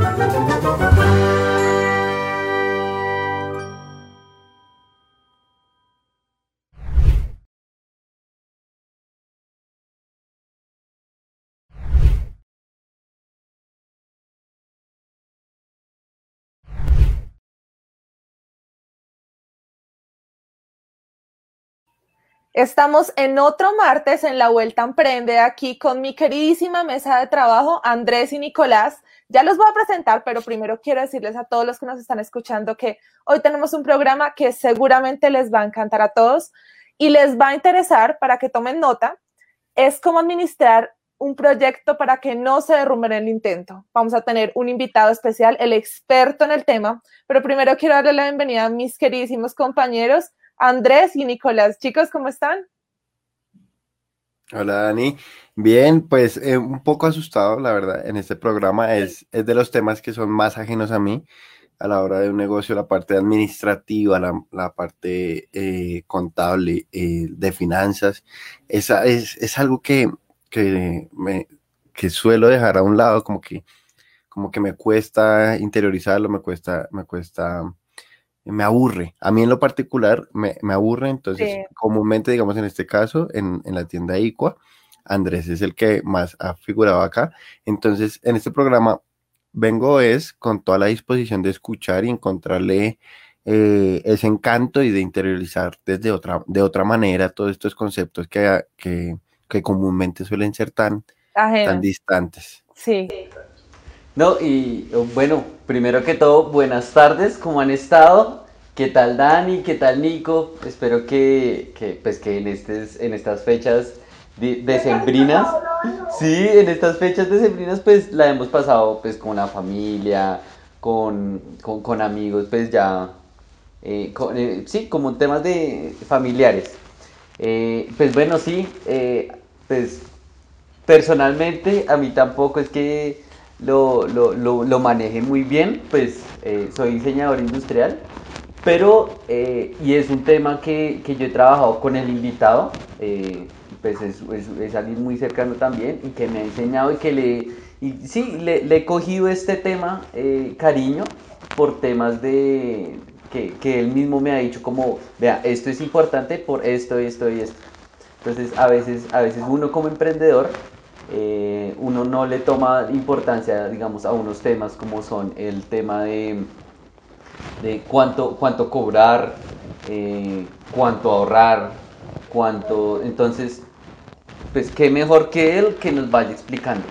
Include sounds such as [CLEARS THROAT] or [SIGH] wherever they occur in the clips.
Thank you. Estamos en otro martes en la Vuelta Emprende aquí con mi queridísima mesa de trabajo, Andrés y Nicolás. Ya los voy a presentar, pero primero quiero decirles a todos los que nos están escuchando que hoy tenemos un programa que seguramente les va a encantar a todos y les va a interesar para que tomen nota. Es cómo administrar un proyecto para que no se derrumbe el intento. Vamos a tener un invitado especial, el experto en el tema, pero primero quiero darle la bienvenida a mis queridísimos compañeros. Andrés y Nicolás. Chicos, ¿cómo están? Hola Dani, bien, pues eh, un poco asustado, la verdad, en este programa es, es de los temas que son más ajenos a mí a la hora de un negocio, la parte administrativa, la, parte eh, contable, eh, de finanzas, esa es, es algo que, que, me, que suelo dejar a un lado, como que, como que me cuesta interiorizarlo, me cuesta, me cuesta me aburre. A mí en lo particular me, aburre, entonces comúnmente, digamos en este caso, en, la tienda ICUA, Andrés es el que más ha figurado acá. Entonces, en este programa vengo es con toda la disposición de escuchar y encontrarle eh, ese encanto y de interiorizar desde otra, de otra manera todos estos conceptos que, que, comúnmente suelen ser tan, tan distantes. Sí. No, y bueno, primero que todo, buenas tardes, ¿cómo han estado? ¿Qué tal Dani? ¿Qué tal Nico? Espero que, pues que en, en estas fechas decembrinas, [LAUGHS] sí, en estas fechas decembrinas pues la hemos pasado pues con la familia, con, amigos, pues ya, eh, eh, sí, como temas de familiares. Eh, pues bueno, sí, pues personalmente a mí tampoco es que lo, lo, lo, maneje muy bien, pues eh, soy diseñador industrial, pero, eh, y es un tema que, que, yo he trabajado con el invitado, eh, pues es, es, alguien muy cercano también y que me ha enseñado y que le, y sí, le, le he cogido este tema cariño por temas de, que, que, él mismo me ha dicho como, vea, esto es importante por esto, esto y esto. Entonces, a veces, a veces uno como emprendedor eh, uno no le toma importancia, digamos, a unos temas como son el tema de, de cuánto, cuánto cobrar, eh, cuánto ahorrar, cuánto... Entonces, pues qué mejor que él que nos vaya explicando.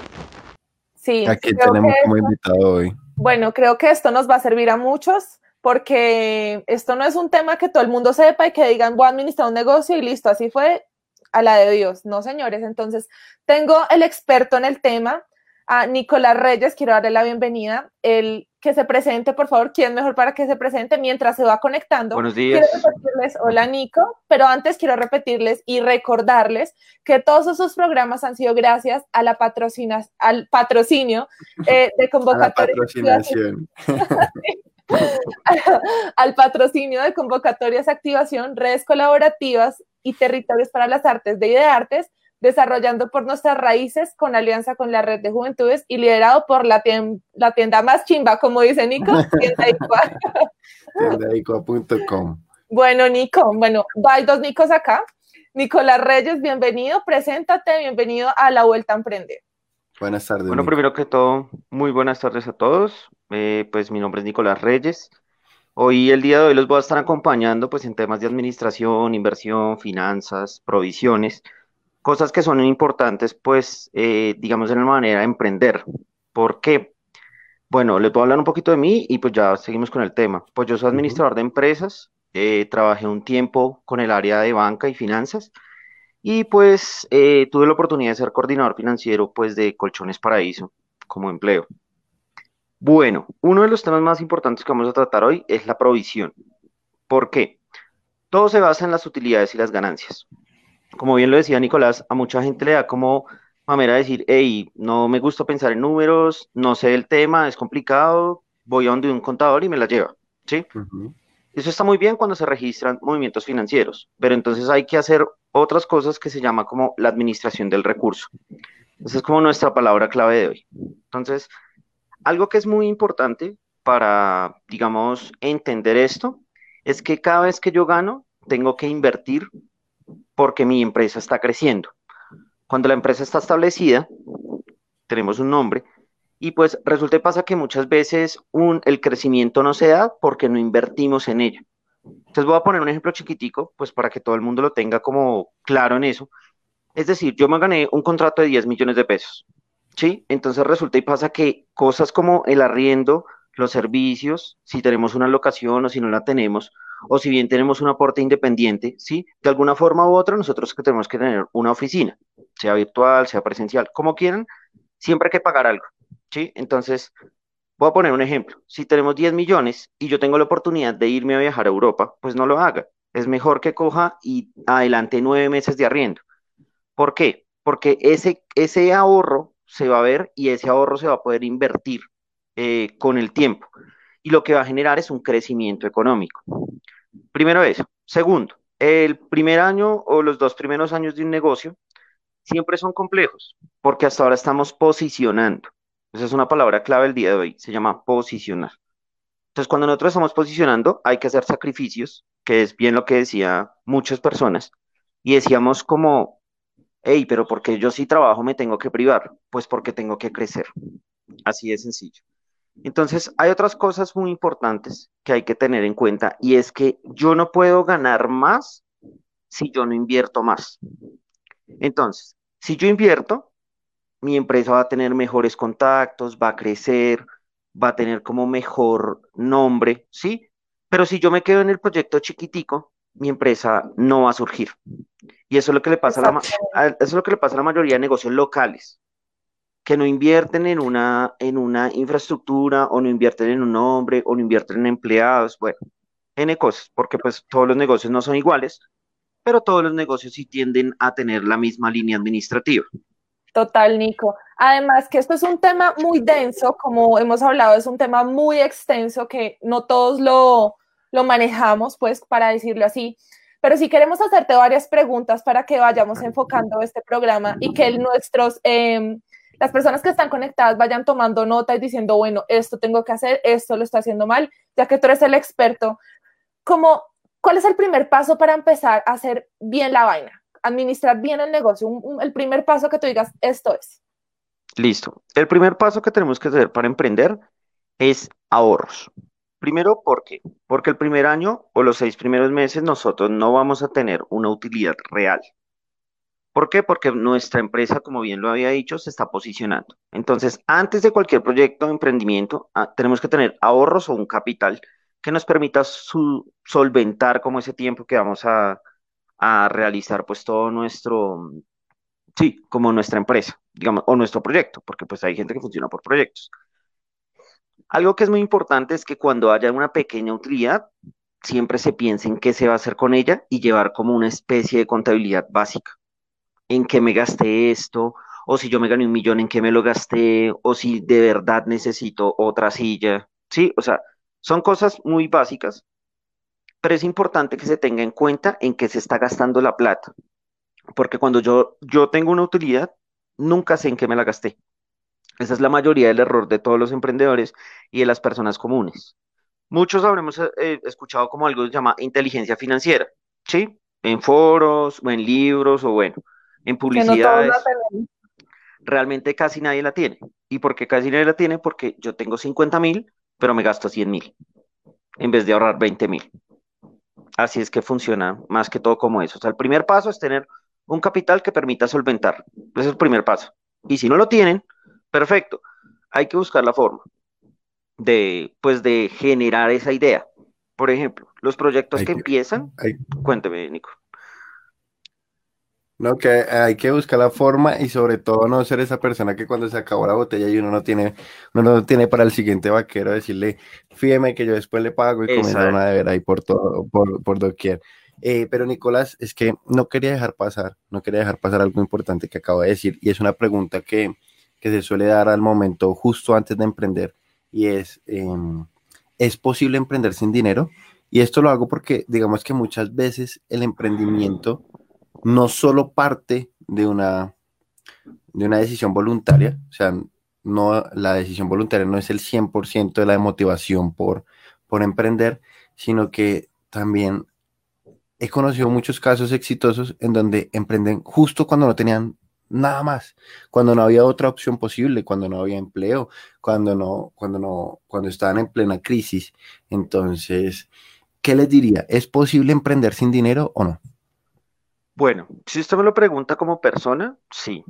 Sí. Aquí tenemos como invitado hoy. Bueno, creo que esto nos va a servir a muchos porque esto no es un tema que todo el mundo sepa y que digan voy a administrar un negocio y listo, así fue a la de Dios. No, señores. Entonces, tengo el experto en el tema, a Nicolás Reyes. Quiero darle la bienvenida. El que se presente, por favor. ¿Quién mejor para que se presente mientras se va conectando? Buenos días. Quiero repetirles, hola Nico, pero antes quiero repetirles y recordarles que todos esos programas han sido gracias a la patrocina, al patrocinio eh, de [LAUGHS] convocatoria. [LAUGHS] [LAUGHS] al patrocinio de convocatorias, activación, redes colaborativas y territorios para las artes de Ideartes, desarrollando por nuestras raíces con alianza con la red de juventudes y liderado por la, la tienda más chimba, como dice Nico, [LAUGHS] tiendaicua.com. Bueno, Nico, bueno, hay dos Nicos acá. Nicolás Reyes, bienvenido, preséntate, bienvenido a La Vuelta a Emprender. Buenas tardes. Bueno, primero que todo, muy buenas tardes a todos. Eh, pues mi nombre es Nicolás Reyes. Hoy, el día de hoy, los voy a estar acompañando pues en temas de administración, inversión, finanzas, provisiones, cosas que son importantes pues, eh, digamos, en la manera de emprender. ¿Por qué? Bueno, les voy a hablar un poquito de mí y pues ya seguimos con el tema. Pues yo soy administrador de empresas, eh, trabajé un tiempo con el área de banca y finanzas y pues eh, tuve la oportunidad de ser coordinador financiero pues de Colchones Paraíso como empleo. Bueno, uno de los temas más importantes que vamos a tratar hoy es la provisión. ¿Por qué? Todo se basa en las utilidades y las ganancias. Como bien lo decía Nicolás, a mucha gente le da como manera de decir, hey, no me gusta pensar en números, no sé el tema, es complicado, voy a donde un contador y me la lleva, ¿sí? Eso está muy bien cuando se registran movimientos financieros, pero entonces hay que hacer otras cosas que se llama como la administración del recurso. Esa es como nuestra palabra clave de hoy. Entonces, algo que es muy importante para, digamos, entender esto, es que cada vez que yo gano, tengo que invertir porque mi empresa está creciendo. Cuando la empresa está establecida, tenemos un nombre, y pues resulta y pasa que muchas veces un, el crecimiento no se da porque no invertimos en ella. Entonces voy a poner un ejemplo chiquitico, pues para que todo el mundo lo tenga como claro en eso. Es decir, yo me gané un contrato de 10 millones de pesos, ¿sí? Entonces resulta y pasa que cosas como el arriendo, los servicios, si tenemos una locación o si no la tenemos, o si bien tenemos un aporte independiente, ¿sí? De alguna forma u otra nosotros tenemos que tener una oficina, sea virtual, sea presencial, como quieran, siempre hay que pagar algo. ¿sí? Entonces, voy a poner un ejemplo. Si tenemos 10 millones y yo tengo la oportunidad de irme a viajar a Europa, pues no lo haga. Es mejor que coja y adelante nueve meses de arriendo. ¿Por qué? Porque ese, ese ahorro se va a ver y ese ahorro se va a poder invertir eh, con el tiempo. Y lo que va a generar es un crecimiento económico. Primero eso. Segundo, el primer año o los dos primeros años de un negocio siempre son complejos, porque hasta ahora estamos posicionando. Esa es una palabra clave el día de hoy, se llama posicionar. Entonces, cuando nosotros estamos posicionando, hay que hacer sacrificios, que es bien lo que decía muchas personas, y decíamos como, hey, pero porque yo sí trabajo me tengo que privar? Pues porque tengo que crecer. Así de sencillo. Entonces, hay otras cosas muy importantes que hay que tener en cuenta, y es que yo no puedo ganar más si yo no invierto más. Entonces, si yo invierto, mi empresa va a tener mejores contactos, va a crecer, va a tener como mejor nombre, ¿sí? Pero si yo me quedo en el proyecto chiquitico, mi empresa no va a surgir. Y eso es lo que le pasa a la, eso es lo que le pasa a la mayoría de negocios locales, que no invierten en una, en una infraestructura, o no invierten en un nombre, o no invierten en empleados, bueno, N cosas, porque pues todos los negocios no son iguales, pero todos los negocios sí tienden a tener la misma línea administrativa. Total, Nico. Además que esto es un tema muy denso, como hemos hablado, es un tema muy extenso que no todos lo, manejamos, pues, para decirlo así. Pero sí queremos hacerte varias preguntas para que vayamos enfocando este programa y que nuestros, em, las personas que están conectadas vayan tomando nota y diciendo, bueno, esto tengo que hacer, esto lo está haciendo mal, ya que tú eres el experto. Como, ¿Cuál es el primer paso para empezar a hacer bien la vaina? Administrar bien el negocio, el primer paso que tú digas, esto es. Listo. El primer paso que tenemos que hacer para emprender es ahorros. Primero, ¿por qué? Porque el primer año o los seis primeros meses nosotros no vamos a tener una utilidad real. ¿Por qué? Porque nuestra empresa, como bien lo había dicho, se está posicionando. Entonces, antes de cualquier proyecto de emprendimiento, ah, tenemos que tener ahorros o un capital que nos permita solventar como ese tiempo que vamos a, a realizar pues todo nuestro, sí, como nuestra empresa, digamos, o nuestro proyecto, porque pues hay gente que funciona por proyectos. Algo que es muy importante es que cuando haya una pequeña utilidad, siempre se piense en qué se va a hacer con ella y llevar como una especie de contabilidad básica. En qué me gasté esto, o si yo me gané un millón, en qué me lo gasté, o si de verdad necesito otra silla. Sí, o sea, son cosas muy básicas pero es importante que se tenga en cuenta en qué se está gastando la plata, porque cuando yo, yo tengo una utilidad, nunca sé en qué me la gasté. Esa es la mayoría del error de todos los emprendedores y de las personas comunes. Muchos habremos eh, escuchado como algo que se llama inteligencia financiera, ¿sí? En foros o en libros o bueno, en publicidades. realmente casi nadie la tiene. ¿Y por qué casi nadie la tiene? Porque yo tengo 50 mil, pero me gasto 100 mil en vez de ahorrar 20 mil. Así es que funciona más que todo como eso. O sea, el primer paso es tener un capital que permita solventar. Ese es el primer paso. Y si no lo tienen, perfecto. Hay que buscar la forma de, pues, de generar esa idea. Por ejemplo, los proyectos que, empiezan. Cuénteme, Nico. No, que hay que buscar la forma y sobre todo no ser esa persona que cuando se acabó la botella y uno no tiene, uno no tiene para el siguiente vaquero decirle, fíjeme que yo después le pago y comienza una de ver ahí por todo, por, por doquier. Eh, pero Nicolás, es que no quería dejar pasar, no quería dejar pasar algo importante que acabo de decir y es una pregunta que, que se suele dar al momento justo antes de emprender y es, em, ¿es posible emprender sin dinero? Y esto lo hago porque digamos que muchas veces el emprendimiento no solo parte de una, de una decisión voluntaria, o sea, no, la decisión voluntaria no es el 100% de la motivación por, por emprender, sino que también he conocido muchos casos exitosos en donde emprenden justo cuando no tenían nada más, cuando no había otra opción posible, cuando no había empleo, cuando no, cuando no, cuando estaban en plena crisis. Entonces, ¿qué les diría? ¿Es posible emprender sin dinero o no? Bueno, si usted me lo pregunta como persona, sí.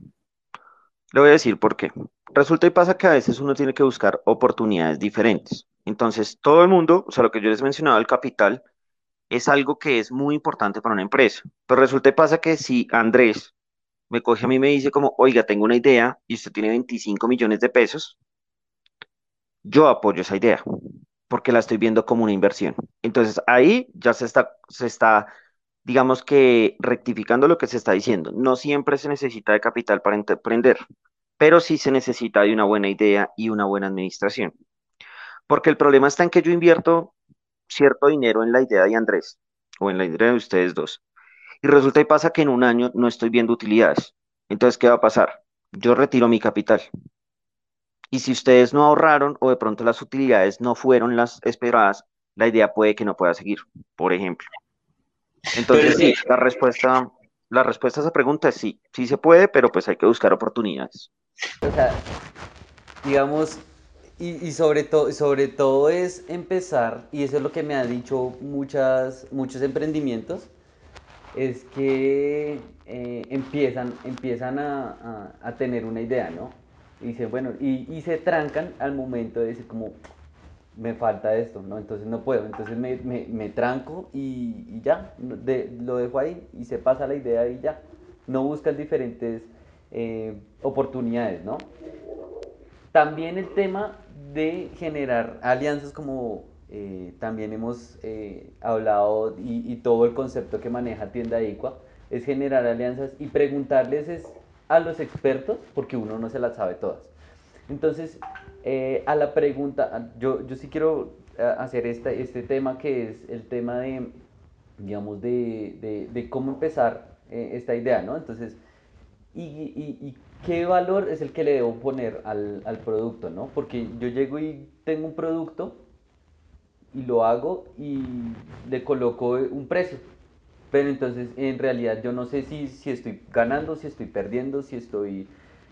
Le voy a decir por qué. Resulta y pasa que a veces uno tiene que buscar oportunidades diferentes. Entonces, todo el mundo, o sea, lo que yo les mencionaba, el capital, es algo que es muy importante para una empresa. Pero resulta y pasa que si Andrés me coge a mí y me dice como, oiga, tengo una idea y usted tiene 25 millones de pesos, yo apoyo esa idea porque la estoy viendo como una inversión. Entonces ahí ya se está, se está, digamos que rectificando lo que se está diciendo. No siempre se necesita de capital para emprender, pero sí se necesita de una buena idea y una buena administración. Porque el problema está en que yo invierto cierto dinero en la idea de Andrés o en la idea de ustedes dos. Y resulta y pasa que en un año no estoy viendo utilidades. Entonces, ¿qué va a pasar? Yo retiro mi capital. Y si ustedes no ahorraron o de pronto las utilidades no fueron las esperadas, la idea puede que no pueda seguir, por ejemplo. Entonces, sí, la respuesta, la respuesta a esa pregunta es sí, sí se puede, pero pues hay que buscar oportunidades. O sea, digamos, y, sobre, todo sobre todo es empezar, y eso es lo que me han dicho muchas, muchos emprendimientos, es que eh, empiezan, empiezan a, a, tener una idea, ¿no? Y dicen, bueno, y, y, se trancan al momento de decir como, me falta esto, ¿no? Entonces no puedo, entonces me, me, me tranco y, y ya, de, lo dejo ahí y se pasa la idea y ya. No buscan diferentes eh, oportunidades, ¿no? También el tema de generar alianzas como eh, también hemos eh, hablado y, todo el concepto que maneja Tienda Icua es generar alianzas y preguntarles es a los expertos porque uno no se las sabe todas. Entonces, eh, a la pregunta, yo, yo sí quiero hacer este, este tema que es el tema de, digamos, de, de, cómo empezar esta idea, ¿no? Entonces, y, y, y, qué valor es el que le debo poner al, al producto, ¿no? Porque yo llego y tengo un producto y lo hago y le coloco un precio. Pero entonces en realidad yo no sé si, si estoy ganando, si estoy perdiendo, si estoy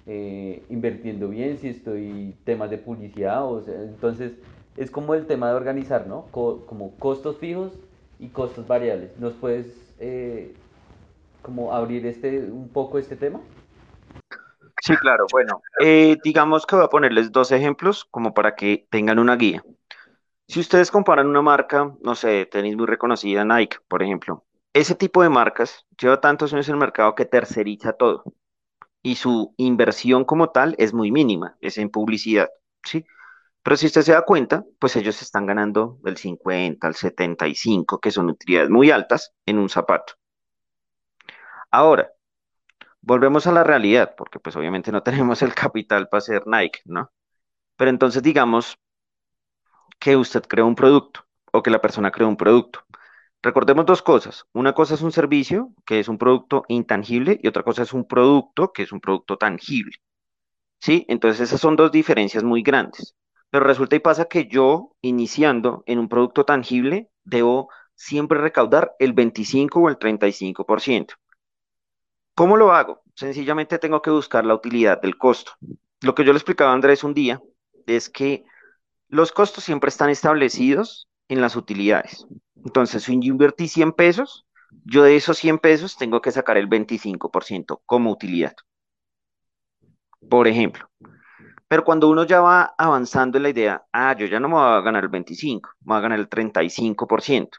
eh, invirtiendo bien, si estoy temas de publicidad. O sea, entonces es como el tema de organizar, ¿no? como costos fijos y costos variables. ¿Nos puedes eh, como abrir este, un poco este tema? Sí, claro. Bueno, eh, digamos que voy a ponerles dos ejemplos como para que tengan una guía. Si ustedes comparan una marca, no sé, tenis muy reconocida, Nike, por ejemplo, ese tipo de marcas lleva tantos años en el mercado que terceriza todo y su inversión como tal es muy mínima, es en publicidad, ¿sí? Pero si usted se da cuenta, pues ellos están ganando del 50 al 75, que son utilidades muy altas en un zapato. Ahora, volvemos a la realidad, porque pues obviamente no [LAUGHS] tenemos el capital para hacer Nike, ¿no? Pero entonces digamos que usted creó un producto o que la persona creó un producto. Recordemos dos cosas. Una cosa es un servicio, que es un producto intangible, y otra cosa es un producto, que es un producto tangible. ¿Sí? Entonces esas son dos diferencias muy grandes. Pero resulta y pasa que yo, iniciando en un producto tangible, debo siempre recaudar el 25 o el 35%. ¿Cómo lo hago? Sencillamente tengo que buscar la utilidad del costo. Lo que yo le explicaba a Andrés un día es que los costos siempre están establecidos en las utilidades. Entonces, si yo invertí 100 pesos, yo de esos 100 pesos tengo que sacar el 25% como utilidad. Por ejemplo. Pero cuando uno ya va avanzando en la idea, ah, yo ya no me voy a ganar el 25, me voy a ganar el 35%.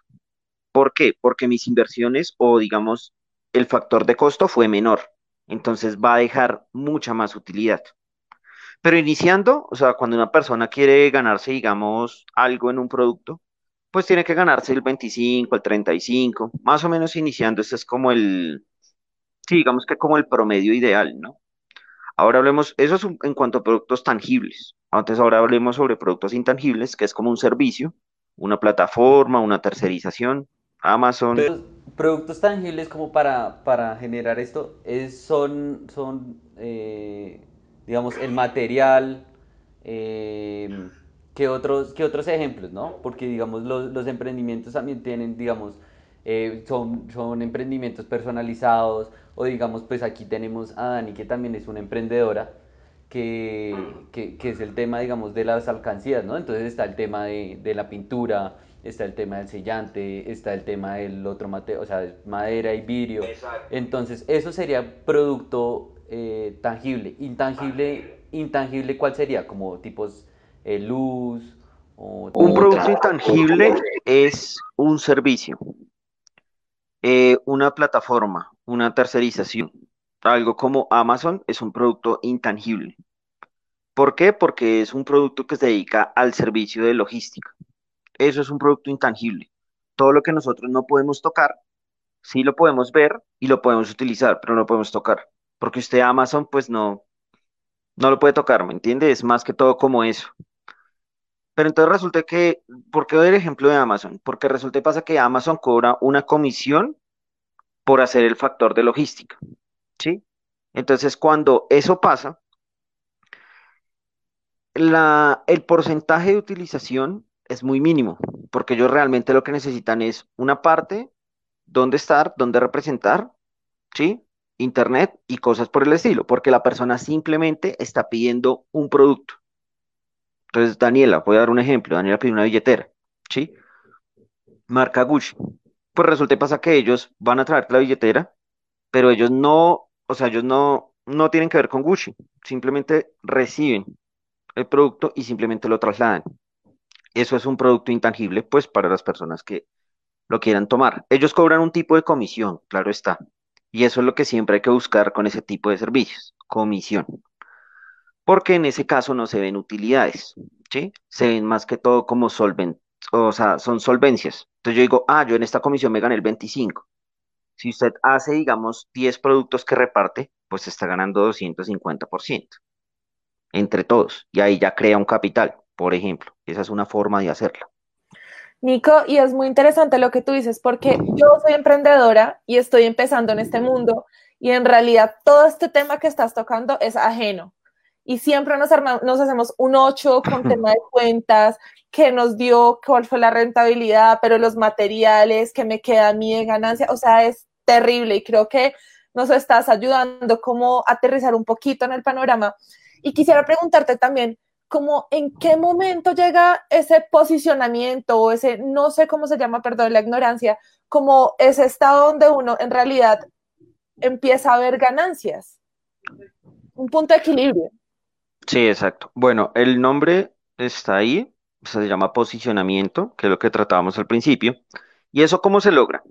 ¿Por qué? Porque mis inversiones o digamos el factor de costo fue menor. Entonces va a dejar mucha más utilidad. Pero iniciando, o sea, cuando una persona quiere ganarse, digamos, algo en un producto, pues tiene que ganarse el 25, el 35, más o menos iniciando, este es como el, sí, digamos que como el promedio ideal, ¿no? Ahora hablemos, eso es en cuanto a productos tangibles. Antes ahora hablemos sobre productos intangibles, que es como un servicio, una plataforma, una tercerización, Amazon. productos tangibles como para, para generar esto es, son, son eh, digamos, el material Eh, ¿qué, otros, ¿Qué otros ejemplos, no? Porque, digamos, los, los emprendimientos también tienen, digamos, eh, son, son emprendimientos personalizados, o digamos, pues aquí tenemos a Dani, que también es una emprendedora, que, que, que, es el tema, digamos, de las alcancías, ¿no? Entonces está el tema de, de la pintura, está el tema del sellante, está el tema del otro material, o sea, madera y vidrio. Entonces, eso sería producto eh, tangible. Intangible, intangible, ¿cuál sería? Como tipos eh, luz. O, un producto intangible es un servicio, eh, una plataforma, una tercerización. Algo como Amazon es un producto intangible. ¿Por qué? Porque es un producto que se dedica al servicio de logística. Eso es un producto intangible. Todo lo que nosotros no podemos tocar, sí lo podemos ver y lo podemos utilizar, pero no lo podemos tocar. Porque usted Amazon, pues no, no lo puede tocar, ¿me entiende? Es más que todo como eso. Pero entonces resulta que, ¿por qué doy el ejemplo de Amazon? Porque resulta y pasa que Amazon cobra una comisión por hacer el factor de logística, ¿sí? Entonces, cuando eso pasa, la, el porcentaje de utilización es muy mínimo, porque ellos realmente lo que necesitan es una parte, dónde estar, dónde representar, ¿sí? Internet y cosas por el estilo, porque la persona simplemente está pidiendo un producto. Entonces, Daniela, voy a dar un ejemplo, Daniela pide una billetera, ¿sí? Marca Gucci. Pues resulta y pasa que ellos van a traer la billetera, pero ellos no, o sea, ellos no, no tienen que ver con Gucci, simplemente reciben el producto y simplemente lo trasladan eso es un producto intangible, pues para las personas que lo quieran tomar. Ellos cobran un tipo de comisión, claro está. Y eso es lo que siempre hay que buscar con ese tipo de servicios, comisión. Porque en ese caso no se ven utilidades, ¿sí? Se ven más que todo como solvent, o sea, son solvencias. Entonces yo digo, ah, yo en esta comisión me gané el 25. Si usted hace, digamos, 10 productos que reparte, pues está ganando 250% entre todos. Y ahí ya crea un capital por ejemplo. Esa es una forma de hacerlo. Nico, y es muy interesante lo que tú dices, porque yo soy emprendedora y estoy empezando en este mundo y en realidad todo este tema que estás tocando es ajeno. Y siempre nos, nos hacemos un 8 con [CLEARS THROAT] tema de cuentas, que nos dio, cuál fue la rentabilidad, pero los materiales, que me queda a mí de ganancia, o sea, es terrible y creo que nos estás ayudando como a aterrizar un poquito en el panorama. Y quisiera preguntarte también, como en qué momento llega ese posicionamiento o ese, no sé cómo se llama, perdón, la ignorancia, como ese estado donde uno en realidad empieza a ver ganancias. Un punto de equilibrio. Sí, exacto. Bueno, el nombre está ahí, se llama posicionamiento, que es lo que tratábamos al principio. ¿Y eso cómo se logra?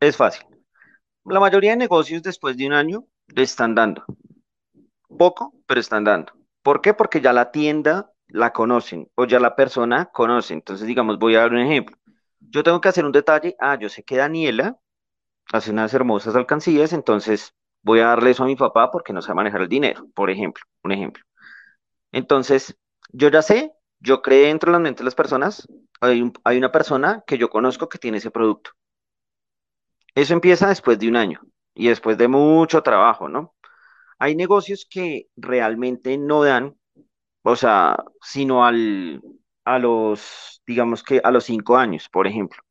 Es fácil. La mayoría de negocios después de un año le están dando. Poco, pero están dando. ¿Por qué? Porque ya la tienda la conocen o ya la persona conoce. Entonces, digamos, voy a dar un ejemplo. Yo tengo que hacer un detalle. Ah, yo sé que Daniela hace unas hermosas alcancías, entonces voy a darle eso a mi papá porque no sabe manejar el dinero, por ejemplo, un ejemplo. Entonces, yo ya sé, yo creé dentro de la mente de las personas, hay, hay una persona que yo conozco que tiene ese producto. Eso empieza después de un año y después de mucho trabajo, ¿no? Hay negocios que realmente no dan, o sea, sino al, a los, digamos que a los cinco años, por ejemplo.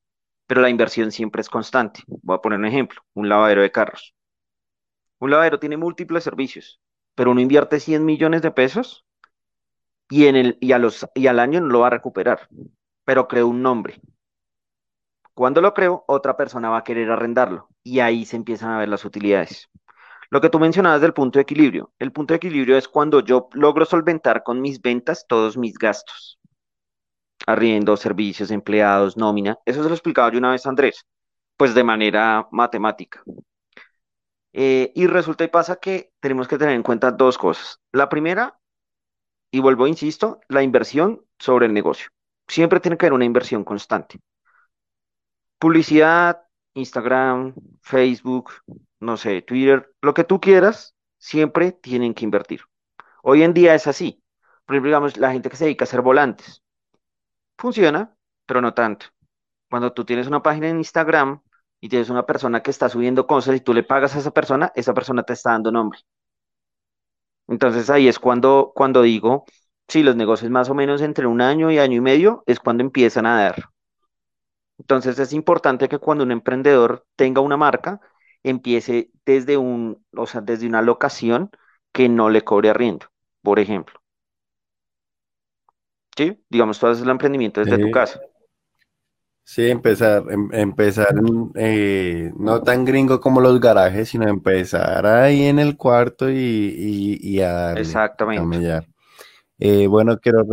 Pero la inversión siempre es constante. Voy a poner un ejemplo, un lavadero de carros. Un lavadero tiene múltiples servicios, pero uno invierte 100 millones de pesos y, al año no lo va a recuperar, pero creo un nombre. Cuando lo creo, otra persona va a querer arrendarlo y ahí se empiezan a ver las utilidades. Lo que tú mencionabas del punto de equilibrio. El punto de equilibrio es cuando yo logro solventar con mis ventas todos mis gastos. Arriendo, servicios, empleados, nómina. Eso se lo explicaba yo una vez Andrés, pues de manera matemática. Eh, y resulta y pasa que tenemos que tener en cuenta dos cosas. La primera, y vuelvo, insisto, la inversión sobre el negocio. Siempre tiene que haber una inversión constante. Publicidad, Instagram, Facebook, no sé, Twitter, lo que tú quieras, siempre tienen que invertir. Hoy en día es así. Por ejemplo, digamos, la gente que se dedica a hacer volantes. Funciona, pero no tanto. Cuando tú tienes una página en Instagram y tienes una persona que está subiendo cosas y tú le pagas a esa persona, esa persona te está dando nombre. Entonces ahí es cuando, cuando digo Sí, los negocios más o menos entre un año y año y medio es cuando empiezan a dar. Entonces es importante que cuando un emprendedor tenga una marca, empiece desde un, o sea, desde una locación que no le cobre arriendo, por ejemplo. ¿Sí? Digamos, tú haces el emprendimiento desde tu casa. Sí, empezar, em, empezar eh, no tan gringo como los garajes, sino empezar ahí en el cuarto y, a darle, Exactamente. Eh, bueno, quiero,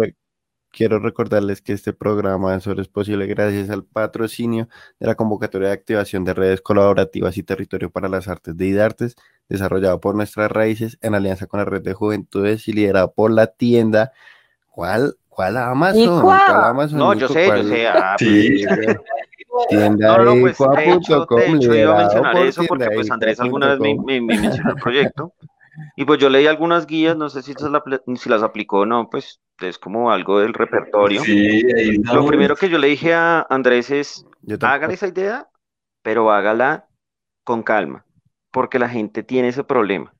quiero recordarles que este programa solo es posible gracias al patrocinio de la convocatoria de activación de redes colaborativas y territorio para las artes de IDARTES, desarrollado por nuestras raíces en alianza con la red de juventudes y liderado por la tienda. ¿Cuál? ¿Cuál Amazon? ¿Cuál Amazon? No, yo sé, yo sé. Ah, sí. Pues, tienda no, no, pues, de hecho, de hecho iba a mencionar eso porque pues Andrés alguna vez me, me, me mencionó el proyecto y pues yo leí algunas guías, no sé si, si las aplicó o no, pues es como algo del repertorio. Sí, Lo primero que yo le dije a Andrés es, hágale esa idea, pero hágala con calma, porque la gente tiene ese problema.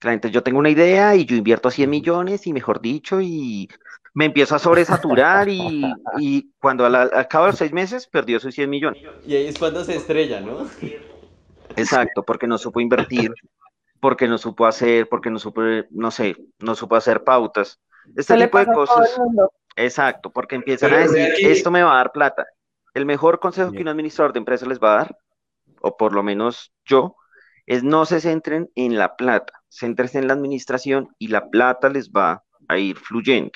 Gente, yo tengo una idea y yo invierto 100 millones y mejor dicho, y me empiezo a sobresaturar y, y cuando al, cabo de los seis meses perdió sus 100 millones. Y ahí es cuando se estrella, ¿no? Exacto, porque no supo invertir, porque no supo hacer, porque no supo, no sé, no supo hacer pautas. Este tipo de cosas. Exacto, porque empiezan a decir, esto me va a dar plata. El mejor consejo que un administrador de empresa les va a dar, o por lo menos yo, es no se centren en la plata, céntrense en la administración y la plata les va a ir fluyendo.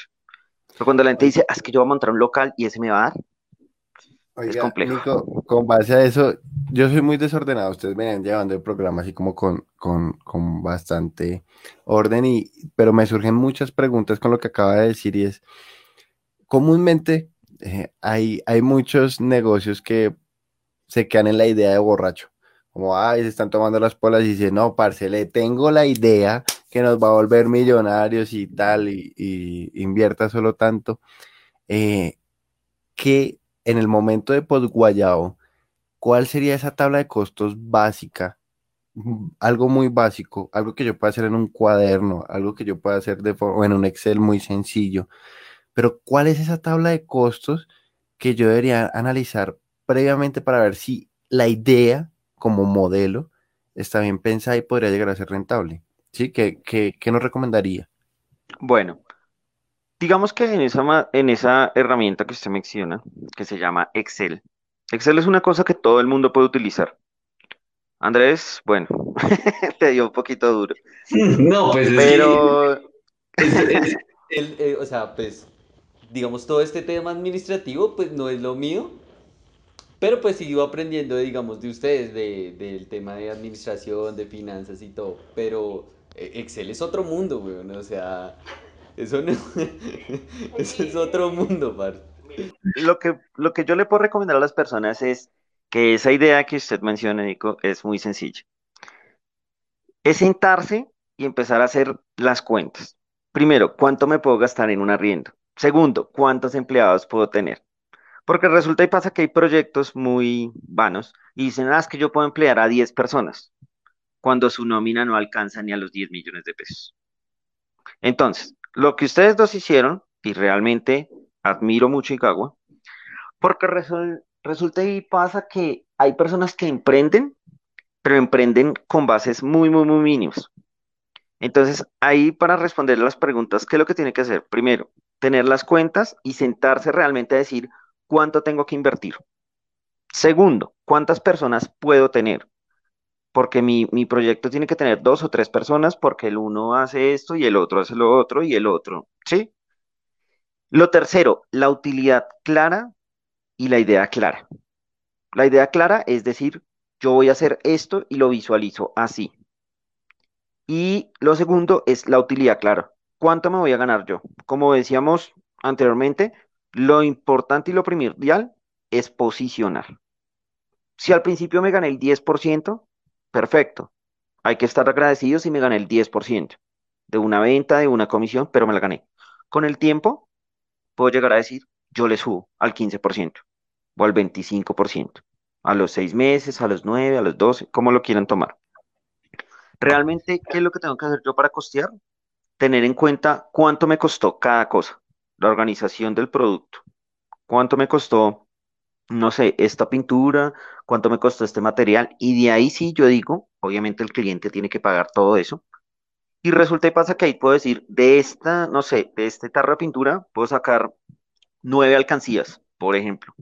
Pero cuando la gente dice, ah, es que yo voy a montar un local y ese me va a dar, es complejo. con base a eso, yo soy muy desordenado. Ustedes me van llevando el programa así como con, con, bastante orden, y, pero me surgen muchas preguntas con lo que acaba de decir y es, comúnmente eh, hay, hay muchos negocios que se quedan en la idea de borracho. Como, ay, se están tomando las polas y dicen, no, parce, le tengo la idea que nos va a volver millonarios y tal, y, invierta solo tanto. Eh, que en el momento de posguayao, ¿cuál sería esa tabla de costos básica? Algo muy básico, algo que yo pueda hacer en un cuaderno, algo que yo pueda hacer de o en un Excel muy sencillo. Pero ¿cuál es esa tabla de costos que yo debería analizar previamente para ver si la idea como modelo está bien pensada y podría llegar a ser rentable? ¿Sí? ¿Qué, qué, qué nos recomendaría? Bueno, Digamos que en esa, en esa herramienta que usted menciona, que se llama Excel, Excel es una cosa que todo el mundo puede utilizar. Andrés, bueno, [LAUGHS] te dio un poquito duro. [LAUGHS] No, pues pero... [LAUGHS] Eh, o sea, pues, digamos, todo este tema administrativo, pues no es lo mío, pero pues sigo aprendiendo, digamos, de ustedes, de, del tema de administración, de finanzas y todo, pero eh, Excel es otro mundo, güey, o sea, eso, no, [LAUGHS] es otro mundo, par. Lo que, lo que yo le puedo recomendar a las personas es que esa idea que usted menciona, Nico, es muy sencilla. Es sentarse y empezar a hacer las cuentas. Primero, ¿cuánto me puedo gastar en un arriendo? Segundo, ¿cuántos empleados puedo tener? Porque resulta y pasa que hay proyectos muy vanos y dicen, ah, es que yo puedo emplear a 10 personas cuando su nómina no alcanza ni a los 10 millones de pesos. Entonces, lo que ustedes dos hicieron, y realmente admiro mucho Icagua, porque resulta y pasa que hay personas que emprenden, pero emprenden con bases muy, muy, muy mínimos. Entonces, ahí para responder las preguntas, ¿qué es lo que tiene que hacer? Primero, tener las cuentas y sentarse realmente a decir cuánto tengo que invertir. Segundo, ¿cuántas personas puedo tener? porque mi, proyecto tiene que tener dos o tres personas porque el uno hace esto y el otro hace lo otro y el otro, ¿sí? Lo tercero, la utilidad clara y la idea clara. La idea clara es decir, yo voy a hacer esto y lo visualizo así. Y lo segundo es la utilidad clara. ¿Cuánto me voy a ganar yo? Como decíamos anteriormente, lo importante y lo primordial es posicionar. Si al principio me gané el 10%, perfecto. Hay que estar agradecidos si me gané el 10% de una venta, de una comisión, pero me la gané. Con el tiempo, puedo llegar a decir, yo le subo al 15% o al 25%, a los seis meses, a los nueve, a los 12, como lo quieran tomar. Realmente, ¿qué es lo que tengo que hacer yo para costear? Tener en cuenta cuánto me costó cada cosa. La organización del producto. ¿Cuánto me costó, no sé, esta pintura? ¿Cuánto me costó este material? Y de ahí sí yo digo, obviamente el cliente tiene que pagar todo eso. Y resulta y pasa que ahí puedo decir, de esta, no sé, de este tarro de pintura, puedo sacar nueve alcancías, por ejemplo.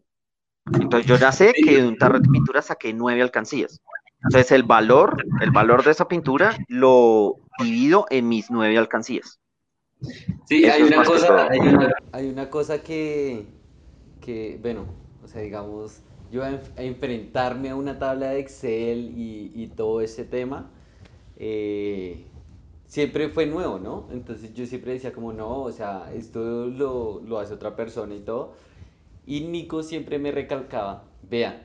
Entonces yo ya sé que de un tarro de pintura saqué nueve alcancías. Entonces el valor, el valor de esa pintura lo divido en mis nueve alcancías. Sí, hay una, cosa, hay una, cosa, que, que, bueno, o sea, digamos, yo a, enfrentarme a una tabla de Excel y, todo ese tema, eh, siempre fue nuevo, ¿no? Entonces yo siempre decía como, no, o sea, esto lo, lo hace otra persona y todo. Y Nico siempre me recalcaba, vea,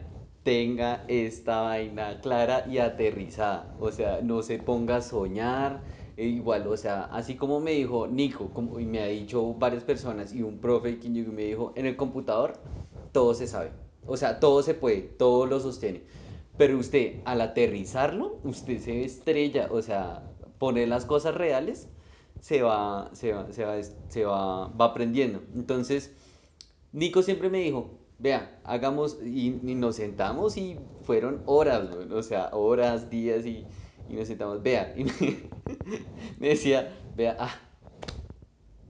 tenga esta vaina clara y aterrizada. O sea, no se ponga a soñar. E igual, o sea, así como me dijo Nico, como, y me ha dicho varias personas, y un profe que me dijo, en el computador todo se sabe. O sea, todo se puede, todo lo sostiene. Pero usted, al aterrizarlo, usted se estrella, o sea, poner las cosas reales, se va, se va, se va, se va, va aprendiendo. Entonces, Nico siempre me dijo, vea, hagamos, y, nos sentamos y fueron horas, o sea, horas, días y, nos sentamos, vea, y [LAUGHS] me, decía, vea, ah,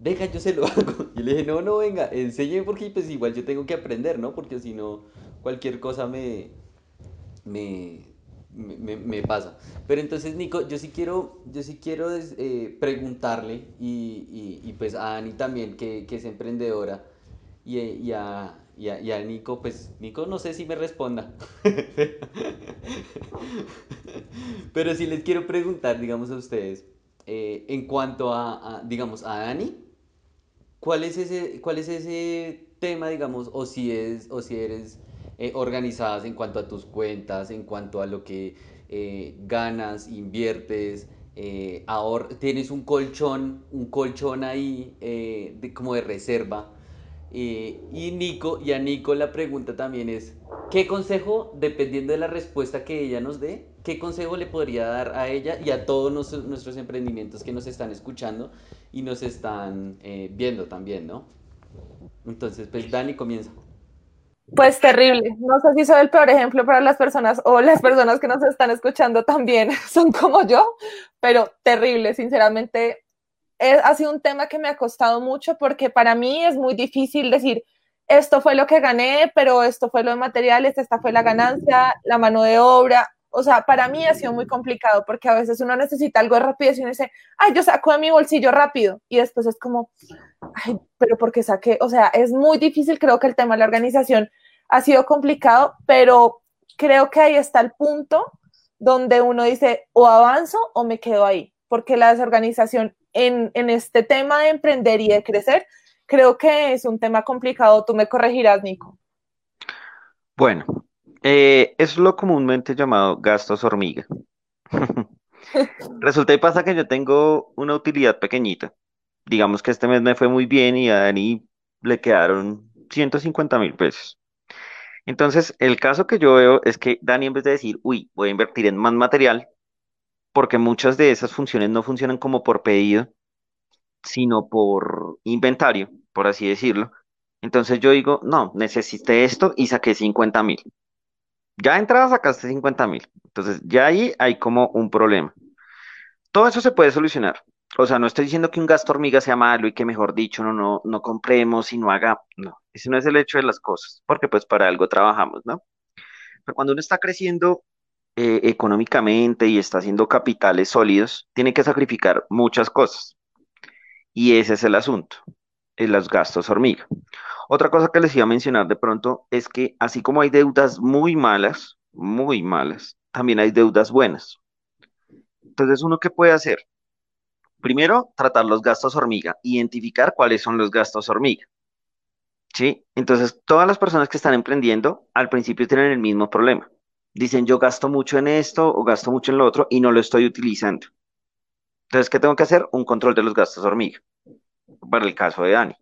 venga, yo se lo [LAUGHS] hago. Y le dije, no, no, venga, enséñeme porque pues igual yo tengo que aprender, ¿no? Porque si no, cualquier cosa me, me, me, pasa. Pero entonces, Nico, yo sí quiero, yo sí quiero eh, preguntarle, y, y, pues a Ani también, que, que es emprendedora, y, y, a, y a, Nico, pues Nico no sé si me responda. [LAUGHS] Pero si les quiero preguntar, digamos a ustedes, eh, en cuanto a, digamos, a Dani, ¿cuál es ese, cuál es ese tema, digamos, o si, es, o si eres eh, organizadas en cuanto a tus cuentas, en cuanto a lo que eh, ganas, inviertes, ahora tienes un colchón, un colchón ahí de, como de reserva y Nico, y a Nico la pregunta también es, ¿qué consejo, dependiendo de la respuesta que ella nos dé, qué consejo le podría dar a ella y a todos nuestros, emprendimientos que nos están escuchando y nos están eh, viendo también, ¿no? Entonces, pues Dani comienza. Pues terrible. No sé si soy el peor ejemplo para las personas o las personas que nos están escuchando también [LAUGHS] son como yo, pero terrible. Sinceramente, ha sido un tema que me ha costado mucho porque para mí es muy difícil decir, esto fue lo que gané, pero esto fue lo de materiales, esta fue la ganancia, la mano de obra. O sea, para mí ha sido muy complicado porque a veces uno necesita algo rápido y uno dice, ay, yo saco de mi bolsillo rápido. Y después es como, ay, pero porque saqué, o sea, es muy difícil. Creo que el tema de la organización ha sido complicado, pero creo que ahí está el punto donde uno dice, o avanzo o me quedo ahí, porque la desorganización en, este tema de emprender y de crecer, creo que es un tema complicado. Tú me corregirás, Nico. Bueno, eh, es lo comúnmente llamado gastos hormiga. [LAUGHS] Resulta y pasa que yo tengo una utilidad pequeñita. Digamos que este mes me fue muy bien y a Dani le quedaron 150 mil pesos. Entonces, el caso que yo veo es que Dani, en vez de decir, uy, voy a invertir en más material, porque muchas de esas funciones no funcionan como por pedido, sino por inventario, por así decirlo. Entonces yo digo, no, necesité esto y saqué 50 mil. Ya entrada sacaste 50 mil. Entonces ya ahí hay como un problema. Todo eso se puede solucionar. O sea, no estoy diciendo que un gasto hormiga sea malo y que mejor dicho no, no, no compremos y no haga. No, ese no es el hecho de las cosas, porque pues para algo trabajamos, ¿no? Pero cuando uno está creciendo eh, económicamente y está haciendo capitales sólidos, tiene que sacrificar muchas cosas. Y ese es el asunto, en los gastos hormiga. Otra cosa que les iba a mencionar de pronto es que así como hay deudas muy malas, muy malas, también hay deudas buenas. Entonces, ¿uno qué puede hacer? Primero, tratar los gastos hormiga, identificar cuáles son los gastos hormiga. ¿Sí? Entonces, todas las personas que están emprendiendo al principio tienen el mismo problema dicen yo gasto mucho en esto o gasto mucho en lo otro y no lo estoy utilizando. Entonces, ¿qué tengo que hacer? Un control de los gastos hormiga, para el caso de Dani.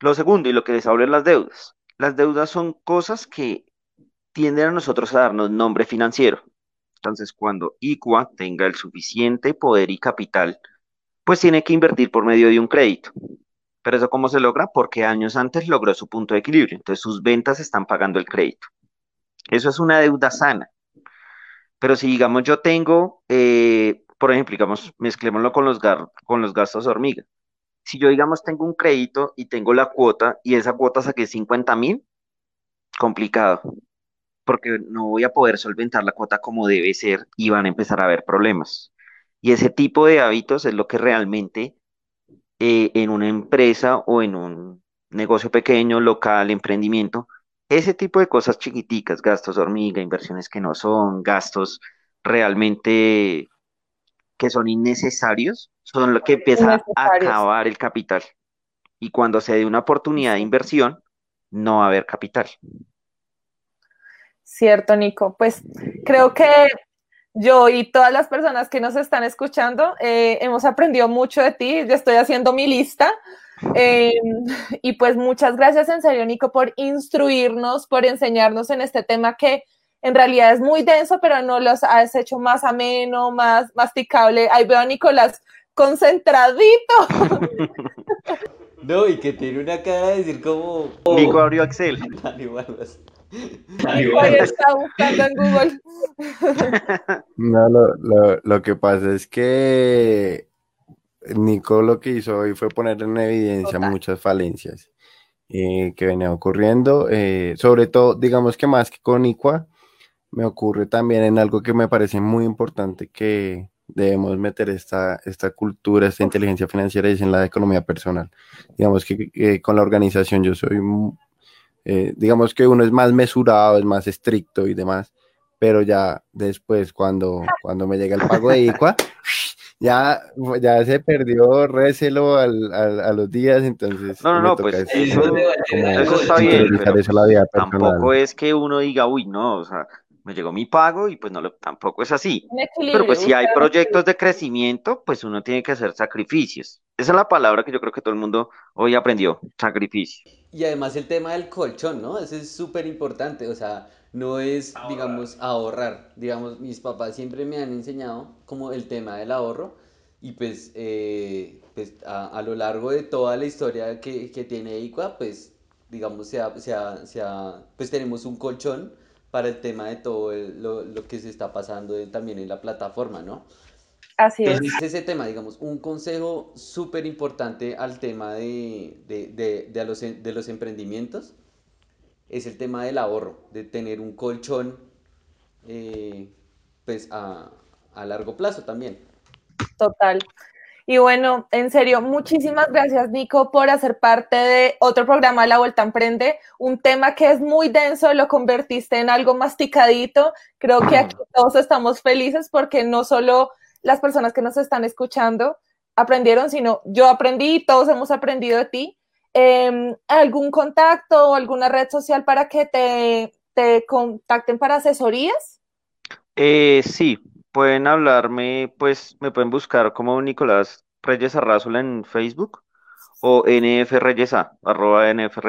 Lo segundo, y lo que les hablo las deudas. Las deudas son cosas que tienden a nosotros a darnos nombre financiero. Entonces, cuando ICUA tenga el suficiente poder y capital, pues tiene que invertir por medio de un crédito. Pero eso cómo se logra? Porque años antes logró su punto de equilibrio. Entonces sus ventas están pagando el crédito. Eso es una deuda sana. Pero si digamos yo tengo, eh, por ejemplo, digamos, mezclémoslo con los, con los gastos hormiga. Si yo digamos tengo un crédito y tengo la cuota y esa cuota saqué 50 mil, complicado, porque no voy a poder solventar la cuota como debe ser y van a empezar a haber problemas. Y ese tipo de hábitos es lo que realmente eh, en una empresa o en un negocio pequeño, local, emprendimiento, ese tipo de cosas chiquiticas, gastos hormiga, inversiones que no son, gastos realmente que son innecesarios, son lo que empieza a acabar el capital. Y cuando se dé una oportunidad de inversión, no va a haber capital. Cierto, Nico. Pues creo que yo y todas las personas que nos están escuchando eh, hemos aprendido mucho de ti. Yo estoy haciendo mi lista. Eh, y pues muchas gracias en serio, Nico, por instruirnos, por enseñarnos en este tema que en realidad es muy denso, pero no los has hecho más ameno, más masticable. Ahí veo a Nicolás concentradito. [LAUGHS] No, y que tiene una cara de decir como... Nico abrió Excel. [LAUGHS] está buscando en Google. [LAUGHS] No, lo, lo, que pasa es que Nico lo que hizo hoy fue poner en evidencia muchas falencias eh, que venían ocurriendo, eh, sobre todo, digamos que más que con ICUA, me ocurre también en algo que me parece muy importante que debemos meter esta, esta cultura, esta inteligencia financiera y es en la economía personal. Digamos que con la organización yo soy eh, digamos que uno es más mesurado, es más estricto y demás, pero ya después cuando, cuando me llega el pago de ICUA, [LAUGHS] ya, ya se perdió recelo al, a los días, entonces... No, no, no, pues eso, está bien, tampoco es que uno diga, uy, no, o sea, me llegó mi pago y pues no lo, tampoco es así. Pero pues si hay proyectos de crecimiento, pues uno tiene que hacer sacrificios. Esa es la palabra que yo creo que todo el mundo hoy aprendió, sacrificio. Y además el tema del colchón, ¿no? Eso es súper importante, o sea, no es, digamos, ahorrar. Digamos, mis papás siempre me han enseñado como el tema del ahorro y pues, eh, pues a, lo largo de toda la historia que, que tiene ICUA, pues, digamos, sea, sea, sea, pues tenemos un colchón para el tema de todo lo, lo, que se está pasando también en la plataforma, ¿no? Así es. ese tema, digamos, un consejo súper importante al tema de, de, de, los, de los emprendimientos es el tema del ahorro, de tener un colchón eh, pues a, a largo plazo también. Total. Y bueno, en serio, muchísimas gracias, Nico, por hacer parte de otro programa La Vuelta Emprende, un tema que es muy denso, lo convertiste en algo masticadito. Creo que aquí todos estamos felices porque no solo las personas que nos están escuchando aprendieron, sino yo aprendí y todos hemos aprendido de ti. Em, ¿Algún contacto o alguna red social para que te, te contacten para asesorías? Eh, sí, pueden hablarme, pues me pueden buscar como Nicolás Reyes Arrazola en Facebook o NF arroba NF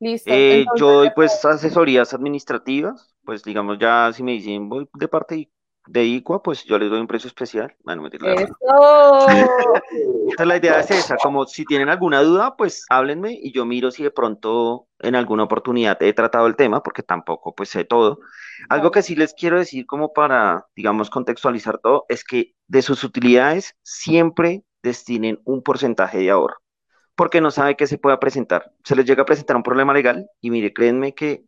Listo. Eh, yo doy pues asesorías administrativas, pues digamos ya si me dicen voy de parte de ICUA, pues yo les doy un precio especial. Bueno, me Eso. [LAUGHS] Entonces la idea es esa, como si tienen alguna duda, pues háblenme y yo miro si de pronto en alguna oportunidad he tratado el tema, porque tampoco pues sé todo. Algo que sí les quiero decir como para, digamos, contextualizar todo, es que de sus utilidades siempre destinen un porcentaje de ahorro, porque no sabe qué se pueda presentar. Se les llega a presentar un problema legal y mire, créanme que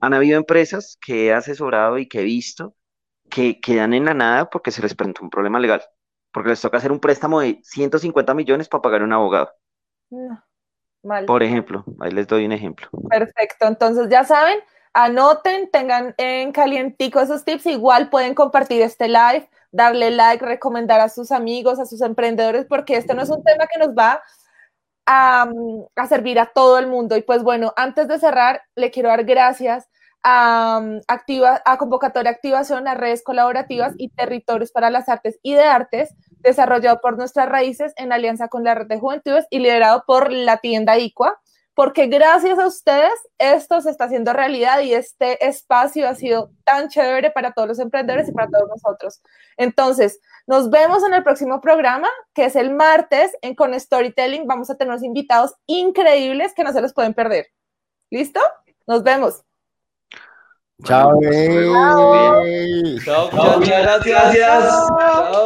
han habido empresas que he asesorado y que he visto que quedan en la nada porque se les presentó un problema legal, porque les toca hacer un préstamo de 150 millones para pagar a un abogado. mal. Por ejemplo, ahí les doy un ejemplo. Perfecto, entonces ya saben, anoten, tengan en calientico esos tips, igual pueden compartir este live, darle like, recomendar a sus amigos, a sus emprendedores, porque este no es un tema que nos va a, a servir a todo el mundo. Y pues bueno, antes de cerrar, le quiero dar gracias a, activa, a convocatoria activación a redes colaborativas y territorios para las artes y de artes, desarrollado por nuestras raíces en alianza con la red de juventudes y liderado por la tienda ICUA, porque gracias a ustedes esto se está haciendo realidad y este espacio ha sido tan chévere para todos los emprendedores y para todos nosotros. Entonces, nos vemos en el próximo programa. que es el martes en Con Storytelling. Vamos a tener unos invitados increíbles que no se los pueden perder. ¿Listo? Nos vemos. Chao. Chao. Chao. Muchas gracias. Chao.